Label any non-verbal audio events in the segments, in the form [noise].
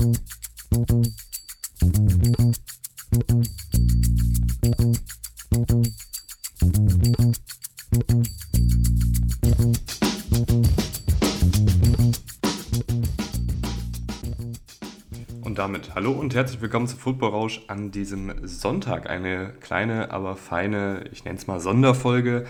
Und damit hallo und herzlich willkommen zu Football Rausch an diesem Sonntag. Eine kleine, aber feine, ich nenne es mal Sonderfolge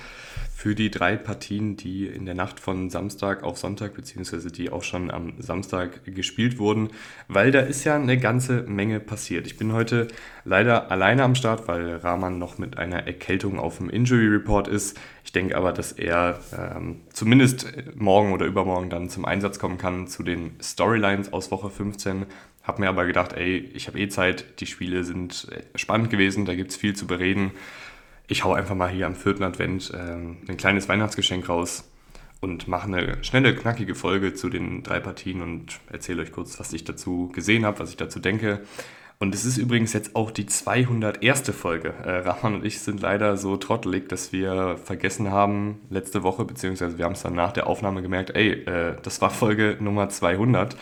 für die drei Partien, die in der Nacht von Samstag auf Sonntag, beziehungsweise die auch schon am Samstag gespielt wurden, weil da ist ja eine ganze Menge passiert. Ich bin heute leider alleine am Start, weil Rahman noch mit einer Erkältung auf dem Injury Report ist. Ich denke aber, dass er ähm, zumindest morgen oder übermorgen dann zum Einsatz kommen kann zu den Storylines aus Woche 15. Hab mir aber gedacht, ey, ich habe eh Zeit, die Spiele sind spannend gewesen, da gibt es viel zu bereden ich hau einfach mal hier am vierten Advent ähm, ein kleines Weihnachtsgeschenk raus und mache eine schnelle, knackige Folge zu den drei Partien und erzähle euch kurz, was ich dazu gesehen habe, was ich dazu denke. Und es ist übrigens jetzt auch die 201. Folge. Äh, Rahman und ich sind leider so trottelig, dass wir vergessen haben, letzte Woche, beziehungsweise wir haben es dann nach der Aufnahme gemerkt, ey, äh, das war Folge Nummer 200.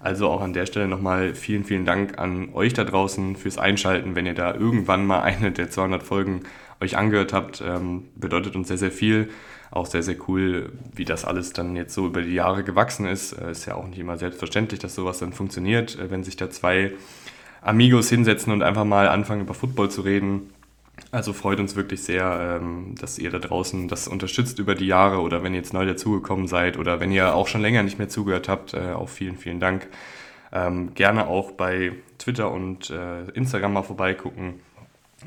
Also auch an der Stelle nochmal vielen, vielen Dank an euch da draußen fürs Einschalten. Wenn ihr da irgendwann mal eine der 200 Folgen euch angehört habt, ähm, bedeutet uns sehr, sehr viel. Auch sehr, sehr cool, wie das alles dann jetzt so über die Jahre gewachsen ist. Äh, ist ja auch nicht immer selbstverständlich, dass sowas dann funktioniert, äh, wenn sich da zwei Amigos hinsetzen und einfach mal anfangen, über Football zu reden. Also freut uns wirklich sehr, ähm, dass ihr da draußen das unterstützt über die Jahre oder wenn ihr jetzt neu dazugekommen seid oder wenn ihr auch schon länger nicht mehr zugehört habt. Äh, auch vielen, vielen Dank. Ähm, gerne auch bei Twitter und äh, Instagram mal vorbeigucken.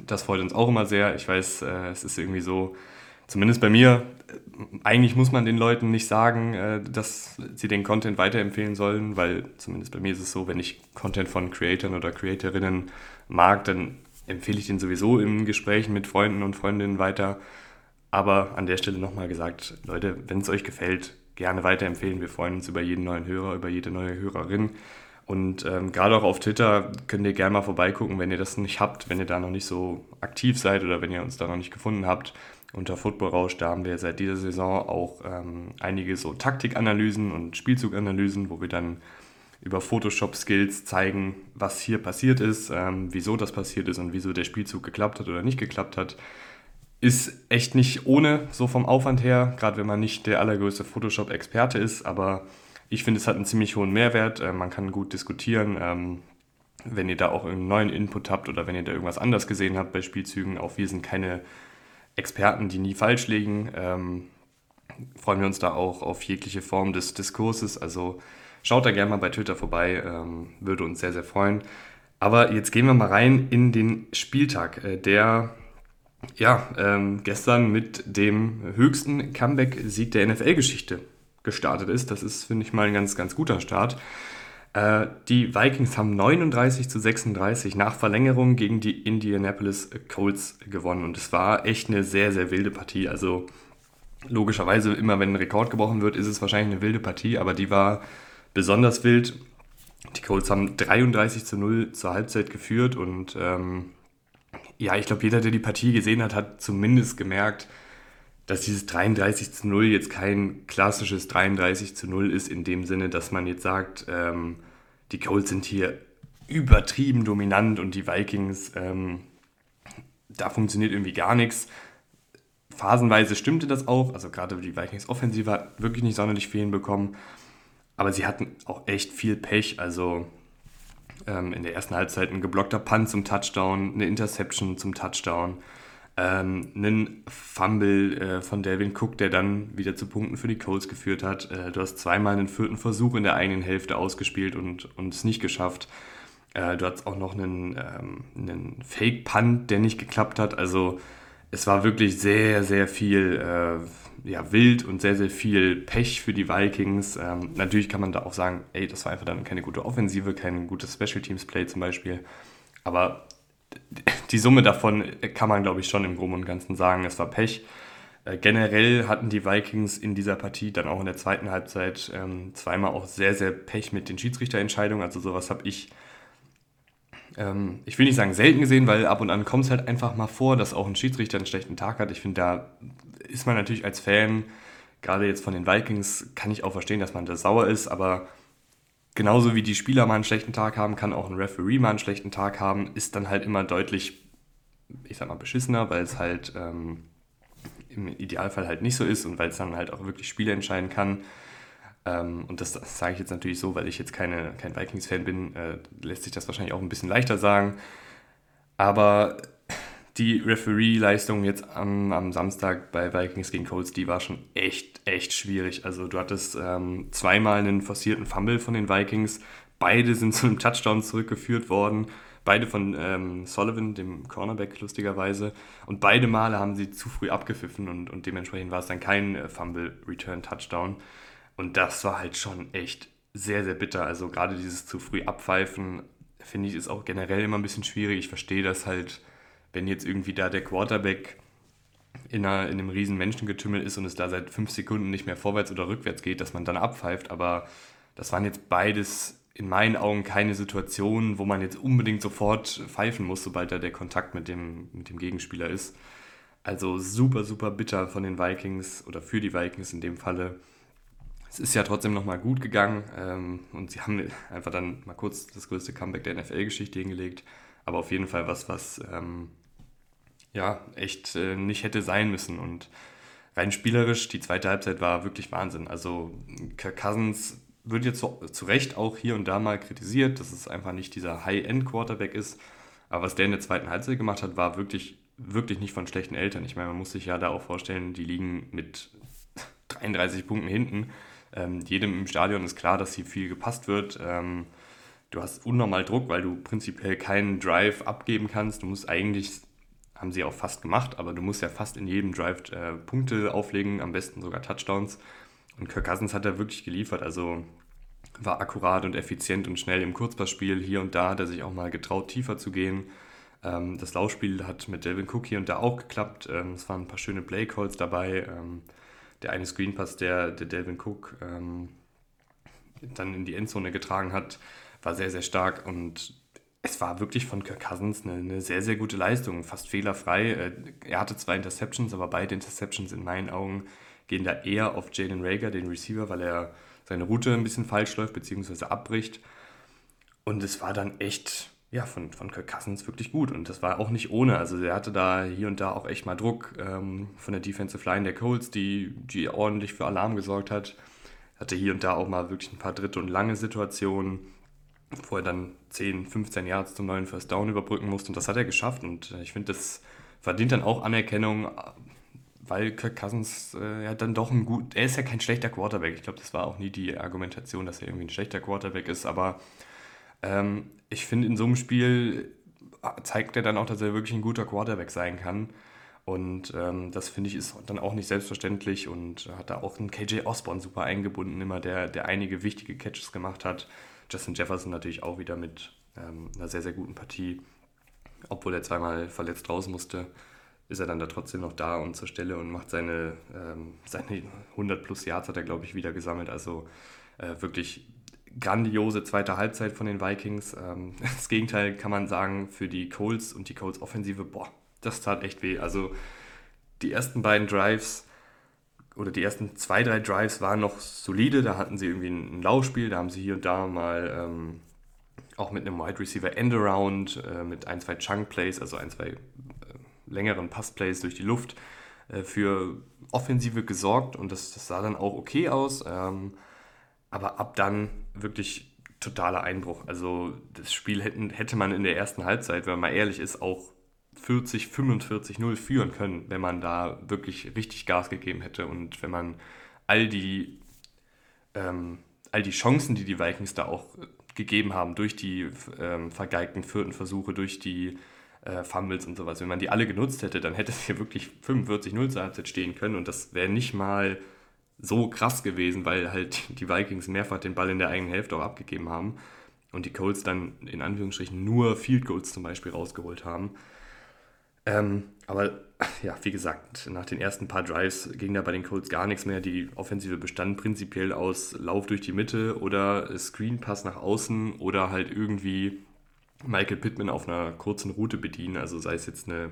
Das freut uns auch immer sehr. Ich weiß, äh, es ist irgendwie so, zumindest bei mir, eigentlich muss man den Leuten nicht sagen, äh, dass sie den Content weiterempfehlen sollen, weil zumindest bei mir ist es so, wenn ich Content von Creatoren oder Creatorinnen mag, dann empfehle ich den sowieso im Gespräch mit Freunden und Freundinnen weiter. Aber an der Stelle nochmal gesagt, Leute, wenn es euch gefällt, gerne weiterempfehlen. Wir freuen uns über jeden neuen Hörer, über jede neue Hörerin. Und ähm, gerade auch auf Twitter könnt ihr gerne mal vorbeigucken, wenn ihr das nicht habt, wenn ihr da noch nicht so aktiv seid oder wenn ihr uns da noch nicht gefunden habt. Unter Football Rausch, da haben wir seit dieser Saison auch ähm, einige so Taktikanalysen und Spielzuganalysen, wo wir dann über Photoshop-Skills zeigen, was hier passiert ist, ähm, wieso das passiert ist und wieso der Spielzug geklappt hat oder nicht geklappt hat. Ist echt nicht ohne, so vom Aufwand her, gerade wenn man nicht der allergrößte Photoshop-Experte ist, aber ich finde, es hat einen ziemlich hohen Mehrwert. Äh, man kann gut diskutieren. Ähm, wenn ihr da auch einen neuen Input habt oder wenn ihr da irgendwas anders gesehen habt bei Spielzügen, auch wir sind keine Experten, die nie falsch liegen. Ähm, freuen wir uns da auch auf jegliche Form des Diskurses. Also schaut da gerne mal bei Twitter vorbei, ähm, würde uns sehr, sehr freuen. Aber jetzt gehen wir mal rein in den Spieltag, äh, der ja ähm, gestern mit dem höchsten Comeback-Sieg der NFL-Geschichte gestartet ist. Das ist, finde ich, mal ein ganz, ganz guter Start. Äh, die Vikings haben 39 zu 36 nach Verlängerung gegen die Indianapolis Colts gewonnen. Und es war echt eine sehr, sehr wilde Partie. Also logischerweise, immer wenn ein Rekord gebrochen wird, ist es wahrscheinlich eine wilde Partie, aber die war besonders wild. Die Colts haben 33 zu 0 zur Halbzeit geführt und ähm, ja, ich glaube, jeder, der die Partie gesehen hat, hat zumindest gemerkt, dass dieses 33 zu 0 jetzt kein klassisches 33 zu 0 ist, in dem Sinne, dass man jetzt sagt, ähm, die Colts sind hier übertrieben dominant und die Vikings, ähm, da funktioniert irgendwie gar nichts. Phasenweise stimmte das auch, also gerade die Vikings Offensive hat wirklich nicht sonderlich viel hinbekommen, aber sie hatten auch echt viel Pech, also ähm, in der ersten Halbzeit ein geblockter Punt zum Touchdown, eine Interception zum Touchdown, ähm, einen Fumble äh, von Delvin Cook, der dann wieder zu Punkten für die Colts geführt hat. Äh, du hast zweimal einen vierten Versuch in der eigenen Hälfte ausgespielt und, und es nicht geschafft. Äh, du hast auch noch einen, ähm, einen Fake-Punt, der nicht geklappt hat. Also es war wirklich sehr, sehr viel äh, ja, wild und sehr, sehr viel Pech für die Vikings. Ähm, natürlich kann man da auch sagen, ey, das war einfach dann keine gute Offensive, kein gutes Special Teams Play zum Beispiel. Aber die Summe davon kann man, glaube ich, schon im Groben und Ganzen sagen, es war Pech. Äh, generell hatten die Vikings in dieser Partie dann auch in der zweiten Halbzeit ähm, zweimal auch sehr, sehr Pech mit den Schiedsrichterentscheidungen. Also sowas habe ich, ähm, ich will nicht sagen selten gesehen, weil ab und an kommt es halt einfach mal vor, dass auch ein Schiedsrichter einen schlechten Tag hat. Ich finde, da ist man natürlich als Fan, gerade jetzt von den Vikings, kann ich auch verstehen, dass man da sauer ist, aber genauso wie die Spieler mal einen schlechten Tag haben, kann auch ein Referee mal einen schlechten Tag haben, ist dann halt immer deutlich, ich sag mal, beschissener, weil es halt ähm, im Idealfall halt nicht so ist und weil es dann halt auch wirklich Spiele entscheiden kann. Ähm, und das, das sage ich jetzt natürlich so, weil ich jetzt keine, kein Vikings-Fan bin, äh, lässt sich das wahrscheinlich auch ein bisschen leichter sagen. Aber die Referee-Leistung jetzt am, am, Samstag bei Vikings gegen Colts, die war schon echt, echt schwierig. Also du hattest ähm, zweimal einen forcierten Fumble von den Vikings. Beide sind [laughs] zu einem Touchdown zurückgeführt worden. Beide von ähm, Sullivan, dem Cornerback, lustigerweise. Und beide Male haben sie zu früh abgepfiffen und, und dementsprechend war es dann kein äh, Fumble-Return-Touchdown. Und das war halt schon echt sehr, sehr bitter. Also gerade dieses zu früh abpfeifen, finde ich, ist auch generell immer ein bisschen schwierig. Ich verstehe das halt wenn jetzt irgendwie da der Quarterback in, einer, in einem riesen Menschengetümmel ist und es da seit fünf Sekunden nicht mehr vorwärts oder rückwärts geht, dass man dann abpfeift. Aber das waren jetzt beides in meinen Augen keine Situationen, wo man jetzt unbedingt sofort pfeifen muss, sobald da der Kontakt mit dem, mit dem Gegenspieler ist. Also super, super bitter von den Vikings oder für die Vikings in dem Falle. Es ist ja trotzdem nochmal gut gegangen ähm, und sie haben einfach dann mal kurz das größte Comeback der NFL-Geschichte hingelegt. Aber auf jeden Fall was, was ähm, ja echt äh, nicht hätte sein müssen. Und rein spielerisch, die zweite Halbzeit war wirklich Wahnsinn. Also Kirk Cousins wird jetzt zu, zu Recht auch hier und da mal kritisiert, dass es einfach nicht dieser High-End-Quarterback ist. Aber was der in der zweiten Halbzeit gemacht hat, war wirklich, wirklich nicht von schlechten Eltern. Ich meine, man muss sich ja da auch vorstellen, die liegen mit [laughs] 33 Punkten hinten. Ähm, jedem im Stadion ist klar, dass hier viel gepasst wird. Ähm, du hast unnormal Druck, weil du prinzipiell keinen Drive abgeben kannst. Du musst eigentlich haben sie auch fast gemacht, aber du musst ja fast in jedem Drive äh, Punkte auflegen, am besten sogar Touchdowns. Und Kirk Cousins hat da wirklich geliefert, also war akkurat und effizient und schnell im Kurzpassspiel. Hier und da hat er sich auch mal getraut, tiefer zu gehen. Ähm, das Laufspiel hat mit Delvin Cook hier und da auch geklappt. Ähm, es waren ein paar schöne Play-Calls dabei. Ähm, der eine Screenpass, der, der Delvin Cook ähm, dann in die Endzone getragen hat, war sehr, sehr stark und es war wirklich von Kirk Cousins eine, eine, sehr, sehr gute Leistung, fast fehlerfrei. Äh, er hatte zwei Interceptions, aber beide Interceptions in meinen Augen gehen da eher auf Jalen Rager, den Receiver, weil er seine Route ein bisschen falsch läuft bzw. abbricht. Und es war dann echt, ja, von, von Kirk Cousins wirklich gut. Und das war auch nicht ohne. Also er hatte da hier und da auch echt mal Druck ähm, von der Defensive Line der Colts, die, die ordentlich für Alarm gesorgt hat. Hatte hier und da auch mal wirklich ein paar dritte und lange Situationen wo er dann 10, 15 Yards zum neuen First Down überbrücken musste. Und das hat er geschafft. Und äh, ich finde, das verdient dann auch Anerkennung, weil Kirk Cousins äh, ja dann doch ein gut, er ist ja kein schlechter Quarterback. Ich glaube, das war auch nie die Argumentation, dass er irgendwie ein schlechter Quarterback ist. Aber ähm, ich finde, in so einem Spiel äh, zeigt er dann auch, dass er wirklich ein guter Quarterback sein kann. Und ähm, das finde ich ist dann auch nicht selbstverständlich und hat da auch einen KJ Osborne super eingebunden, immer der, der einige wichtige Catches gemacht hat. Justin Jefferson natürlich auch wieder mit ähm, einer sehr, sehr guten Partie. Obwohl er zweimal verletzt raus musste, ist er dann da trotzdem noch da und zur Stelle und macht seine, ähm, seine 100 plus Yards hat er, glaube ich, wieder gesammelt. Also äh, wirklich grandiose zweite Halbzeit von den Vikings. Ähm, [laughs] das Gegenteil kann man sagen für die Colts und die Colts Offensive, boah, das tat echt weh. Also die ersten beiden Drives oder die ersten zwei, drei Drives waren noch solide. Da hatten sie irgendwie ein Laufspiel, da haben sie hier und da mal ähm, auch mit einem Wide Receiver Endaround, äh, mit ein, zwei Chunk Plays, also ein, zwei äh, längeren Passplays durch die Luft äh, für Offensive gesorgt und das, das, sah dann auch okay aus. Ähm, aber ab dann wirklich totaler Einbruch. Also das Spiel hätten, hätte man in der ersten Halbzeit, wenn man ehrlich ist, auch 40, 45, 0 führen können, wenn man da wirklich richtig Gas gegeben hätte und wenn man all die, ähm, all die Chancen, die die Vikings da auch gegeben haben, durch die ähm, vergeigten vierten Versuche, durch die äh, Fumbles und sowas, wenn man die alle genutzt hätte, dann hätte es hier wirklich 45-0 zur Halbzeit stehen können und das wäre nicht mal so krass gewesen, weil halt die Vikings mehrfach den Ball in der eigenen Hälfte auch abgegeben haben und die Colts dann in Anführungsstrichen nur Field Goals zum Beispiel rausgeholt haben. Ähm, aber ja, wie gesagt, nach den ersten paar Drives ging da bei den Colts gar nichts mehr. Die Offensive bestand prinzipiell aus Lauf durch die Mitte oder Screenpass nach außen oder halt irgendwie Michael Pittman auf einer kurzen Route bedienen, also sei es jetzt eine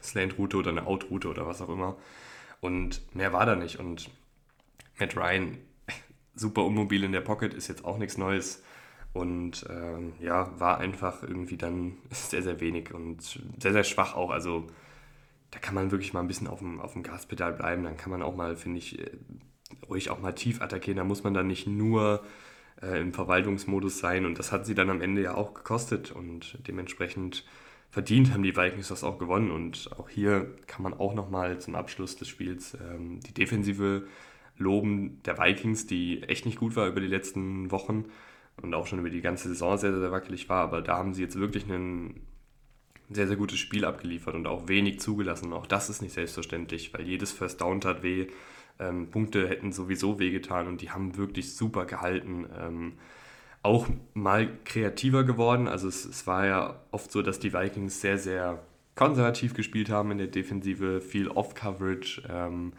Slant-Route oder eine Out-Route oder was auch immer. Und mehr war da nicht. Und Matt Ryan, [laughs] super unmobil in der Pocket, ist jetzt auch nichts Neues. Und ähm, ja, war einfach irgendwie dann [laughs] sehr, sehr wenig und sehr, sehr schwach auch. Also da kann man wirklich mal ein bisschen auf dem, auf dem Gaspedal bleiben. Dann kann man auch mal, finde ich, äh, ruhig auch mal tief attackieren. Da muss man dann nicht nur äh, im Verwaltungsmodus sein. Und das hat sie dann am Ende ja auch gekostet. Und dementsprechend verdient haben die Vikings das auch gewonnen. Und auch hier kann man auch nochmal zum Abschluss des Spiels ähm, die Defensive loben der Vikings, die echt nicht gut war über die letzten Wochen und auch schon über die ganze Saison sehr, sehr wackelig war. Aber da haben sie jetzt wirklich ein sehr, sehr gutes Spiel abgeliefert und auch wenig zugelassen. Auch das ist nicht selbstverständlich, weil jedes First Down tat weh. Ähm, Punkte hätten sowieso wehgetan und die haben wirklich super gehalten. Ähm, auch mal kreativer geworden. Also es, es, war ja oft so, dass die Vikings sehr, sehr konservativ gespielt haben in der Defensive, viel Off-Coverage, ähm,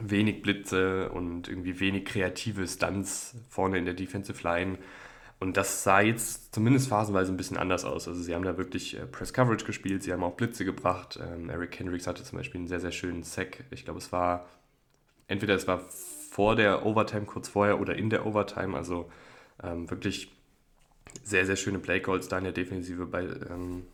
wenig Blitze und irgendwie wenig kreative Stunts vorne in der Defensive Line. Und das sah jetzt zumindest phasenweise ein bisschen anders aus. Also sie haben da wirklich äh, Press Coverage gespielt, sie haben auch Blitze gebracht. Ähm, Eric Hendricks hatte zum Beispiel einen sehr, sehr schönen Sack. Ich glaube, es war entweder es war vor der Overtime, kurz vorher oder in der Overtime. Also ähm, wirklich sehr, sehr schöne Playcalls da in der Defensive bei, ähm,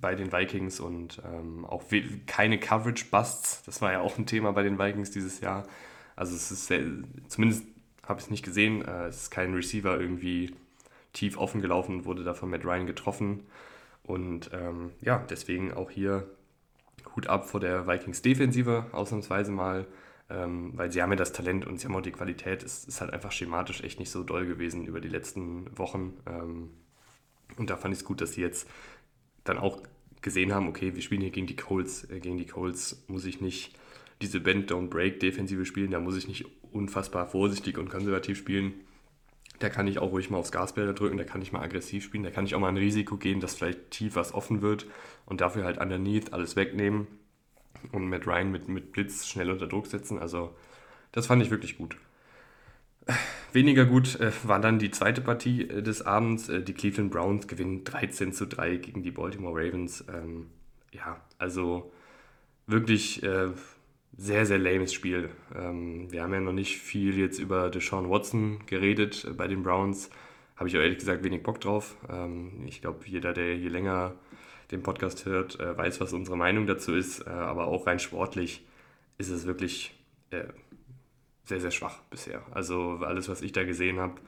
bei den Vikings und ähm, auch keine Coverage-Busts. Das war ja auch ein Thema bei den Vikings dieses Jahr. Also es ist sehr, zumindest habe ich es nicht gesehen. Äh, es ist kein Receiver irgendwie tief offen gelaufen und wurde da von Matt Ryan getroffen. Und ähm, ja, deswegen auch hier Hut ab vor der Vikings-Defensive, ausnahmsweise mal ähm, weil sie haben ja das Talent und sie haben auch die Qualität. Es ist halt einfach schematisch echt nicht so doll gewesen über die letzten Wochen. Ähm, und da fand ich es gut, dass sie jetzt dann auch gesehen haben, okay, wir spielen hier gegen die Colts. Äh, gegen die Colts muss ich nicht diese Bend, Don't Break Defensive spielen, da muss ich nicht unfassbar vorsichtig und konservativ spielen. Da kann ich auch ruhig mal aufs Gaspedal drücken, da kann ich mal aggressiv spielen, da kann ich auch mal ein Risiko gehen, dass vielleicht tief was offen wird und dafür halt underneath alles wegnehmen und Matt Ryan mit, mit Blitz schnell unter Druck setzen. Also das fand ich wirklich gut. Weniger gut äh, war dann die zweite Partie äh, des Abends. Äh, die Cleveland Browns gewinnen 13 zu 3 gegen die Baltimore Ravens. Ähm, ja, also wirklich äh, sehr, sehr lames Spiel. Ähm, wir haben ja noch nicht viel jetzt über Deshaun Watson geredet äh, bei den Browns. Habe ich ehrlich gesagt wenig Bock drauf. Ähm, ich glaube, jeder, der hier länger den Podcast hört, äh, weiß, was unsere Meinung dazu ist. Aber auch rein sportlich ist es wirklich sehr, sehr schwach bisher. Also alles, was ich da gesehen habe,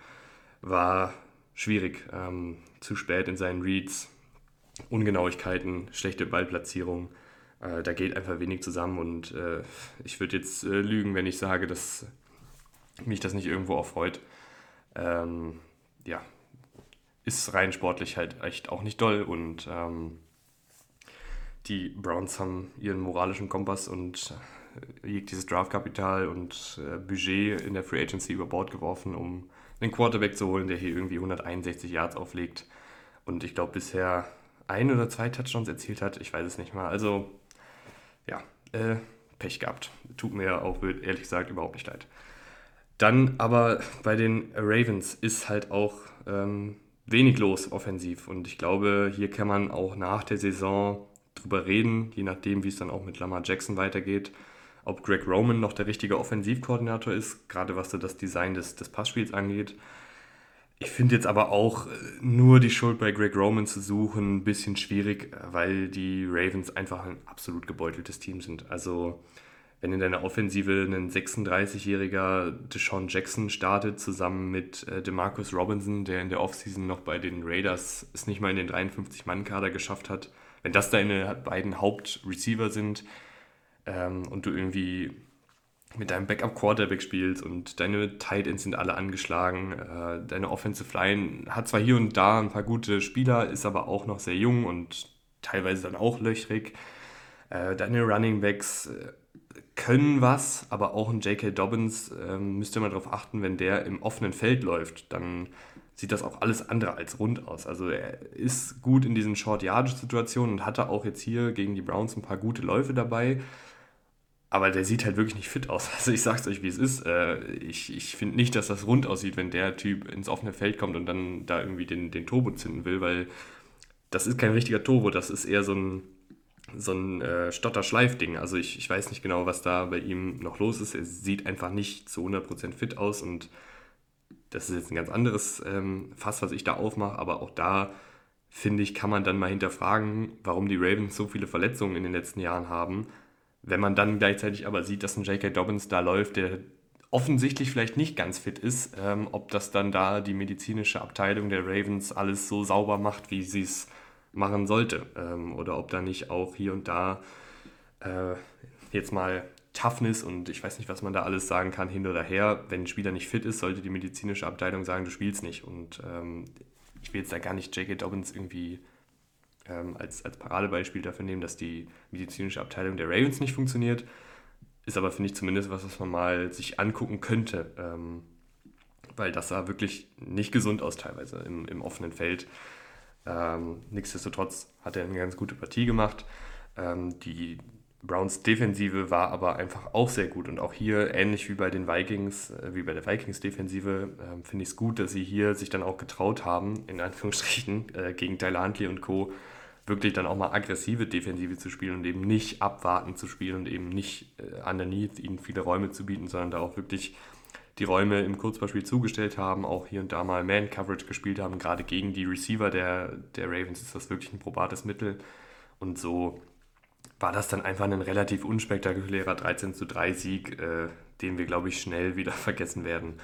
war schwierig. Ähm, zu spät in seinen Reads, Ungenauigkeiten, schlechte Ballplatzierung. Äh, da geht einfach wenig zusammen und äh, ich würde jetzt äh, lügen, wenn ich sage, dass mich das nicht irgendwo auch freut. Ähm, ja, ist rein sportlich halt echt auch nicht doll und ähm, die Browns haben ihren moralischen Kompass und jegliches Draftkapital und äh, Budget in der Free Agency über Bord geworfen, um einen Quarterback zu holen, der hier irgendwie 161 Yards auflegt. Und ich glaube, bisher ein oder zwei Touchdowns erzielt hat. Ich weiß es nicht mal. Also, ja, äh, Pech gehabt. Tut mir auch ehrlich gesagt überhaupt nicht leid. Dann aber bei den Ravens ist halt auch ähm, wenig los offensiv. Und ich glaube, hier kann man auch nach der Saison drüber reden, je nachdem, wie es dann auch mit Lamar Jackson weitergeht. Ob Greg Roman noch der richtige Offensivkoordinator ist, gerade was das Design des, des Passspiels angeht. Ich finde jetzt aber auch äh, nur die Schuld bei Greg Roman zu suchen ein bisschen schwierig, weil die Ravens einfach ein absolut gebeuteltes Team sind. Also wenn in deiner Offensive ein 36-jähriger Deshaun Jackson startet, zusammen mit äh, DeMarcus Robinson, der in der Offseason noch bei den Raiders es nicht mal in den 53-Mann-Kader geschafft hat, wenn das deine beiden Hauptreceiver sind ähm, und du irgendwie mit deinem Backup-Quarterback spielst und deine Tight Ends sind alle angeschlagen, äh, deine Offensive Line hat zwar hier und da ein paar gute Spieler, ist aber auch noch sehr jung und teilweise dann auch löchrig. Äh, deine Running Backs äh, können was, aber auch ein J.K. Dobbins ähm, müsst ihr mal darauf achten, wenn der im offenen Feld läuft, dann sieht das auch alles andere als rund aus. Also er ist gut in diesen Short-Yardage-Situationen und hatte auch jetzt hier gegen die Browns ein paar gute Läufe dabei. Aber der sieht halt wirklich nicht fit aus. [laughs] Also ich sag's euch, wie es ist. Äh, ich ich finde nicht, dass das rund aussieht, wenn der Typ ins offene Feld kommt und dann da irgendwie den, den Turbo zünden will, weil das ist kein richtiger Turbo, das ist eher so ein, so ein äh, Stotter-Schleif-Ding. Also ich, ich weiß nicht genau, was da bei ihm noch los ist. Er sieht einfach nicht zu 100% fit aus und das ist jetzt ein ganz anderes ähm, Fass, was ich da aufmache, aber auch da finde ich, kann man dann mal hinterfragen, warum die Ravens so viele Verletzungen in den letzten Jahren haben. Wenn man dann gleichzeitig aber sieht, dass ein J.K. Dobbins da läuft, der offensichtlich vielleicht nicht ganz fit ist, ähm, ob das dann da die medizinische Abteilung der Ravens alles so sauber macht, wie sie es machen sollte. Ähm, oder ob da nicht auch hier und da äh, jetzt mal Toughness und ich weiß nicht, was man da alles sagen kann, hin oder her. Wenn ein Spieler nicht fit ist, sollte die medizinische Abteilung sagen, du spielst nicht. Und ähm, ich will jetzt da gar nicht J.K. Dobbins irgendwie ähm, als, als Paradebeispiel dafür nehmen, dass die medizinische Abteilung der Ravens nicht funktioniert. Ist aber, finde ich, zumindest was, was man mal sich angucken könnte. Ähm, weil das sah wirklich nicht gesund aus, teilweise im, im offenen Feld. Ähm, nichtsdestotrotz hat er eine ganz gute Partie gemacht. Ähm, die Browns Defensive war aber einfach auch sehr gut und auch hier ähnlich wie bei den Vikings, äh, wie bei der Vikings Defensive, äh, finde ich es gut, dass sie hier sich dann auch getraut haben, in Anführungsstrichen, äh, gegen Tyler Huntley und Co. wirklich dann auch mal aggressive Defensive zu spielen und eben nicht abwarten zu spielen und eben nicht äh, underneath ihnen viele Räume zu bieten, sondern da auch wirklich die Räume im Kurzballspiel zugestellt haben, auch hier und da mal Man-Coverage gespielt haben. Gerade gegen die Receiver der, der Ravens ist das wirklich ein probates Mittel. Und so war das dann einfach ein relativ unspektakulärer 13 zu 3 Sieg, äh, den wir, glaube ich, schnell wieder [laughs] vergessen werden.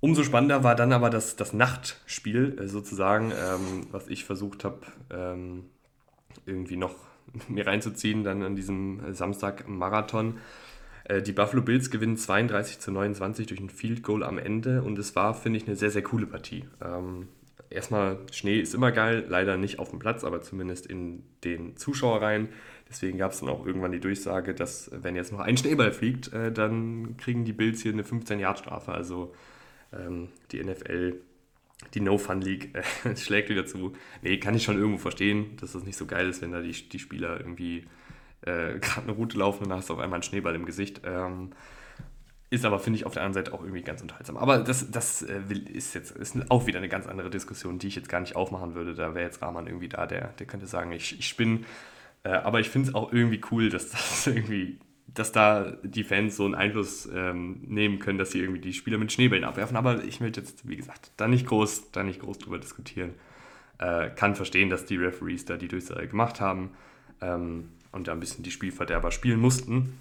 Umso spannender war dann aber das, das Nachtspiel äh, sozusagen, ähm, was ich versucht habe, ähm, irgendwie noch [laughs] mir reinzuziehen, dann an diesem Samstag Marathon. Äh, die Buffalo Bills gewinnen 32 zu 29 durch ein Field Goal am Ende und es war, finde ich, eine sehr, sehr coole Partie. Ähm, erstmal, Schnee ist immer geil, leider nicht auf dem Platz, aber zumindest in den Zuschauerreihen. Deswegen gab es dann auch irgendwann die Durchsage, dass wenn jetzt noch ein Schneeball fliegt, äh, dann kriegen die Bills hier eine 15-Yard-Strafe. Also ähm, die NFL, die No-Fun-League [laughs] äh, schlägt wieder zu. Nee, kann ich schon irgendwo verstehen, dass das nicht so geil ist, wenn da die, die Spieler irgendwie äh, [laughs] gerade eine Route laufen und dann hast du auf einmal einen Schneeball im Gesicht. Ähm, ist aber, finde ich, auf der anderen Seite auch irgendwie ganz unterhaltsam. Aber das, das äh, ist jetzt ist auch wieder eine ganz andere Diskussion, die ich jetzt gar nicht aufmachen würde. Da wäre jetzt Rahman irgendwie da, der, der könnte sagen, ich, ich spinne. Äh, aber ich finde es auch irgendwie cool, dass [laughs] das irgendwie, dass da die Fans so einen Einfluss ähm, nehmen können, dass sie irgendwie die Spieler mit Schneebällen abwerfen. Aber ich möchte jetzt, wie gesagt, da nicht groß, da nicht groß drüber diskutieren. Äh, kann verstehen, dass die Referees da die Durchsage gemacht haben ähm, und da ein bisschen die Spielverderber spielen mussten.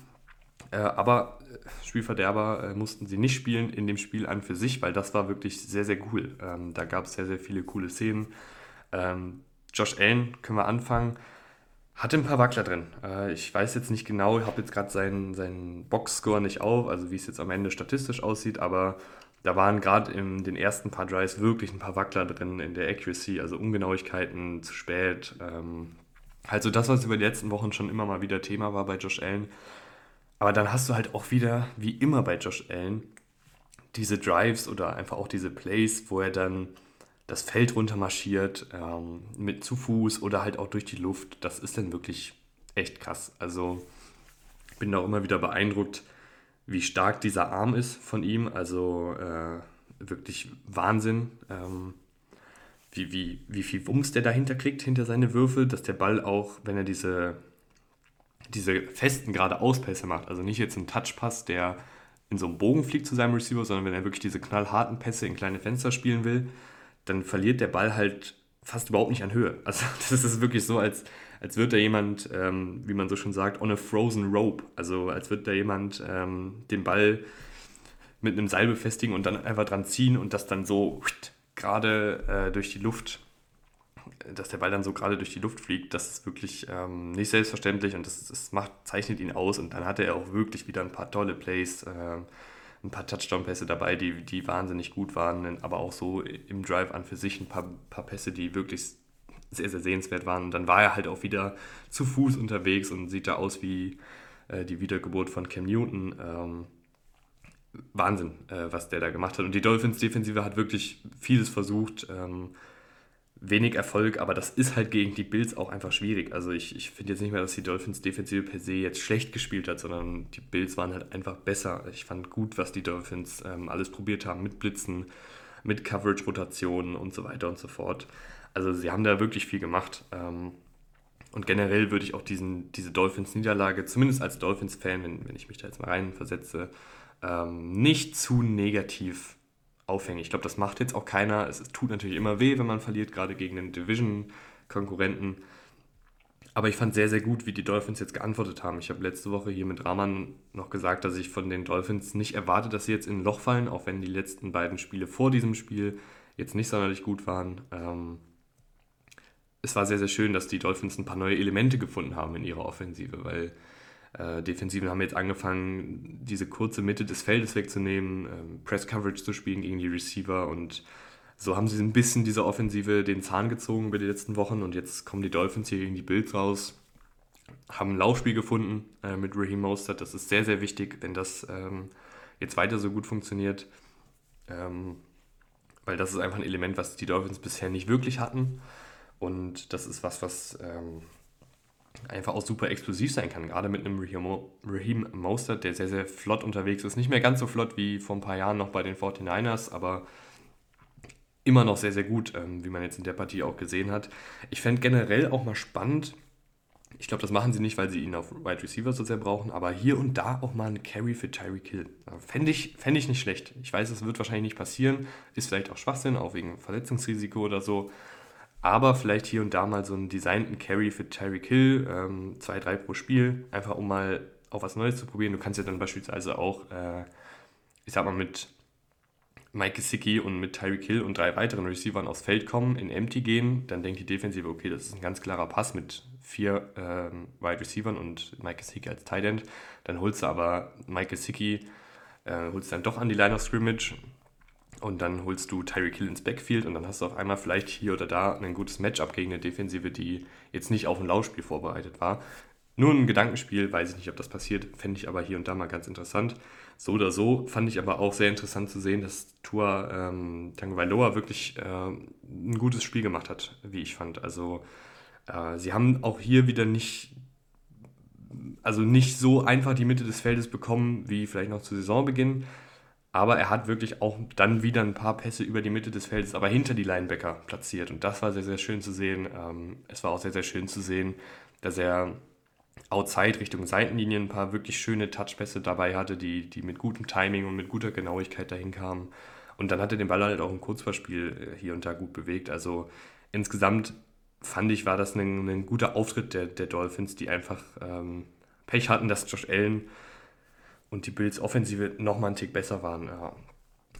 Äh, aber äh, Spielverderber äh, mussten sie nicht spielen in dem Spiel an für sich, weil das war wirklich sehr, sehr cool. Ähm, da gab es sehr, sehr viele coole Szenen. Ähm, Josh Allen, können wir anfangen, hatte ein paar Wackler drin. Äh, ich weiß jetzt nicht genau, ich habe jetzt gerade seinen, seinen Boxscore nicht auf, also wie es jetzt am Ende statistisch aussieht, aber da waren gerade in den ersten paar Drives wirklich ein paar Wackler drin in der Accuracy, also Ungenauigkeiten zu spät. Ähm, also das, was über die letzten Wochen schon immer mal wieder Thema war bei Josh Allen. Aber dann hast du halt auch wieder, wie immer bei Josh Allen, diese Drives oder einfach auch diese Plays, wo er dann das Feld runter marschiert, ähm, mit zu Fuß oder halt auch durch die Luft. Das ist dann wirklich echt krass. Also ich bin auch immer wieder beeindruckt, wie stark dieser Arm ist von ihm. Also äh, wirklich Wahnsinn. Ähm, wie, wie, wie viel Wumms der dahinter kriegt, hinter seine Würfe, dass der Ball auch, wenn er diese diese festen geradeauspässe macht. Also nicht jetzt ein Touchpass, der in so einem Bogen fliegt zu seinem Receiver, sondern wenn er wirklich diese knallharten Pässe in kleine Fenster spielen will, dann verliert der Ball halt fast überhaupt nicht an Höhe. [laughs] Also das ist wirklich so, als, als wird da jemand, ähm, wie man so schon sagt, on a frozen rope. Also als wird da jemand ähm, den Ball mit einem Seil befestigen und dann einfach dran ziehen und das dann so gerade äh, durch die Luft dass der Ball dann so gerade durch die Luft fliegt, das ist wirklich ähm, nicht selbstverständlich und das, das macht, zeichnet ihn aus. Und dann hatte er auch wirklich wieder ein paar tolle Plays, äh, ein paar Touchdown-Pässe dabei, die, die wahnsinnig gut waren, aber auch so im Drive an für sich ein paar, paar Pässe, die wirklich sehr, sehr sehenswert waren. Und dann war er halt auch wieder zu Fuß unterwegs und sieht da aus wie äh, die Wiedergeburt von Cam Newton. Ähm, Wahnsinn, äh, was der da gemacht hat. Und die Dolphins-Defensive hat wirklich vieles versucht. Ähm, wenig Erfolg, aber das ist halt gegen die Bills auch einfach schwierig. Also ich, ich finde jetzt nicht mehr, dass die Dolphins Defensive per se jetzt schlecht gespielt hat, sondern die Bills waren halt einfach besser. Ich fand gut, was die Dolphins ähm, alles probiert haben mit Blitzen, mit Coverage-Rotationen und so weiter und so fort. Also sie haben da wirklich viel gemacht. Ähm, Und generell würde ich auch diesen, diese Dolphins-Niederlage, zumindest als Dolphins-Fan, wenn, wenn ich mich da jetzt mal reinversetze, ähm, nicht zu negativ aufhängen. Ich glaube, das macht jetzt auch keiner. Es, tut natürlich immer weh, wenn man verliert, gerade gegen einen Division-Konkurrenten. Aber ich fand sehr, sehr gut, wie die Dolphins jetzt geantwortet haben. Ich habe letzte Woche hier mit Rahman noch gesagt, dass ich von den Dolphins nicht erwarte, dass sie jetzt in ein Loch fallen, auch wenn die letzten beiden Spiele vor diesem Spiel jetzt nicht sonderlich gut waren. Ähm, es war sehr, sehr schön, dass die Dolphins ein paar neue Elemente gefunden haben in ihrer Offensive, weil äh, Defensiven haben jetzt angefangen, diese kurze Mitte des Feldes wegzunehmen, ähm, Press Coverage zu spielen gegen die Receiver und so haben sie ein bisschen dieser Offensive den Zahn gezogen über die letzten Wochen und jetzt kommen die Dolphins hier gegen die Bills raus, haben ein Laufspiel gefunden äh, mit Raheem Mostert. Das ist sehr, sehr wichtig, wenn das ähm, jetzt weiter so gut funktioniert, ähm, weil das ist einfach ein Element, was die Dolphins bisher nicht wirklich hatten und das ist was, was ähm, einfach auch super explosiv sein kann, gerade mit einem Raheem Mostert, der sehr, sehr flott unterwegs ist. Nicht mehr ganz so flott wie vor ein paar Jahren noch bei den 49ers, aber immer noch sehr, sehr gut, ähm, wie man jetzt in der Partie auch gesehen hat. Ich fände generell auch mal spannend, ich glaube, das machen sie nicht, weil sie ihn auf Wide Receiver so sehr brauchen, aber hier und da auch mal ein Carry für Tyreek Hill. Fände ich, fänd ich nicht schlecht. Ich weiß, es wird wahrscheinlich nicht passieren, ist vielleicht auch Schwachsinn, auch wegen Verletzungsrisiko oder so. Aber vielleicht hier und da mal so einen designten Carry für Tyreek Hill, ähm, zwei, drei pro Spiel, einfach um mal auf was Neues zu probieren. Du kannst ja dann beispielsweise auch, äh, ich sag mal, mit Mike Gesicki und mit Tyreek Hill und drei weiteren Receivern aufs Feld kommen, in Empty gehen, dann denkt die Defensive, okay, das ist ein ganz klarer Pass mit vier ähm, Wide Receivern und Mike Gesicki als Tight End. Dann holst du aber Mike Gesicki, äh, holst dann doch an die Line of Scrimmage und dann holst du Tyreek Hill ins Backfield und dann hast du auf einmal vielleicht hier oder da ein gutes Matchup gegen eine Defensive, die jetzt nicht auf ein Laufspiel vorbereitet war. Nur ein Gedankenspiel, weiß ich nicht, ob das passiert, fände ich aber hier und da mal ganz interessant. So oder so fand ich aber auch sehr interessant zu sehen, dass Tua ähm, Tagovailoa wirklich äh, ein gutes Spiel gemacht hat, wie ich fand. Also äh, sie haben auch hier wieder nicht, also nicht so einfach die Mitte des Feldes bekommen, wie vielleicht noch zu Saisonbeginn. Aber er hat wirklich auch dann wieder ein paar Pässe über die Mitte des Feldes, aber hinter die Linebacker platziert. Und das war sehr, sehr schön zu sehen. Ähm, es war auch sehr, sehr schön zu sehen, dass er outside Richtung Seitenlinien ein paar wirklich schöne Touchpässe dabei hatte, die, die mit gutem Timing und mit guter Genauigkeit dahin kamen. Und dann hat er den Ball halt auch im Kurzverspiel äh, hier und da gut bewegt. Also insgesamt fand ich, war das ein, ein guter Auftritt der, der Dolphins, die einfach ähm, Pech hatten, dass Josh Allen und die Bills Offensive nochmal einen Tick besser waren. Ja.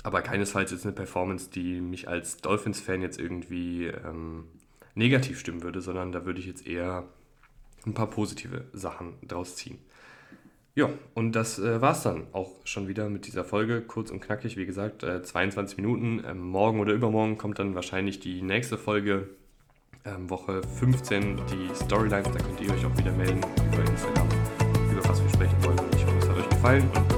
Aber keinesfalls jetzt eine Performance, die mich als Dolphins-Fan jetzt irgendwie ähm, negativ stimmen würde, sondern da würde ich jetzt eher ein paar positive Sachen draus ziehen. Ja, und das äh, war es dann auch schon wieder mit dieser Folge. Kurz und knackig, wie gesagt, äh, 22 Minuten. Ähm, morgen oder übermorgen kommt dann wahrscheinlich die nächste Folge, ähm, Woche 15, die Storylines. Da könnt ihr euch auch wieder melden über Instagram, über was wir sprechen wollen. Und